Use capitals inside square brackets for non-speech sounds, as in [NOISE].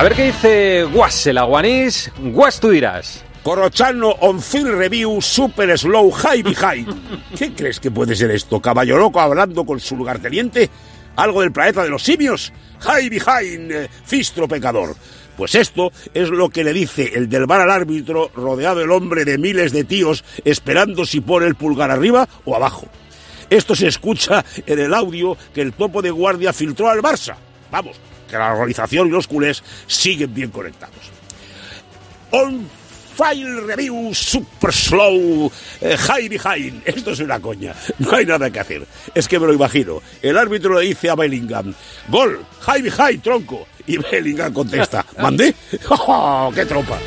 A ver qué dice Guas, el aguanís. Guas, tú dirás. Corochano on field review super slow high behind. [LAUGHS] ¿Qué crees que puede ser esto? Caballo loco hablando con su lugarteniente. ¿Algo del planeta de los simios? High behind, eh, fistro pecador. Pues esto es lo que le dice el del bar al árbitro, rodeado el hombre de miles de tíos, esperando si pone el pulgar arriba o abajo. Esto se escucha en el audio que el topo de guardia filtró al Barça. Vamos, que la organización y los culés siguen bien conectados. On File Review Super Slow eh, High Behind. Esto es una coña. No hay nada que hacer. Es que me lo imagino. El árbitro le dice a Bellingham, gol, High Behind, tronco. Y Bellingham contesta, [LAUGHS] ¿mandé? [LAUGHS] ¡Oh, qué tropa!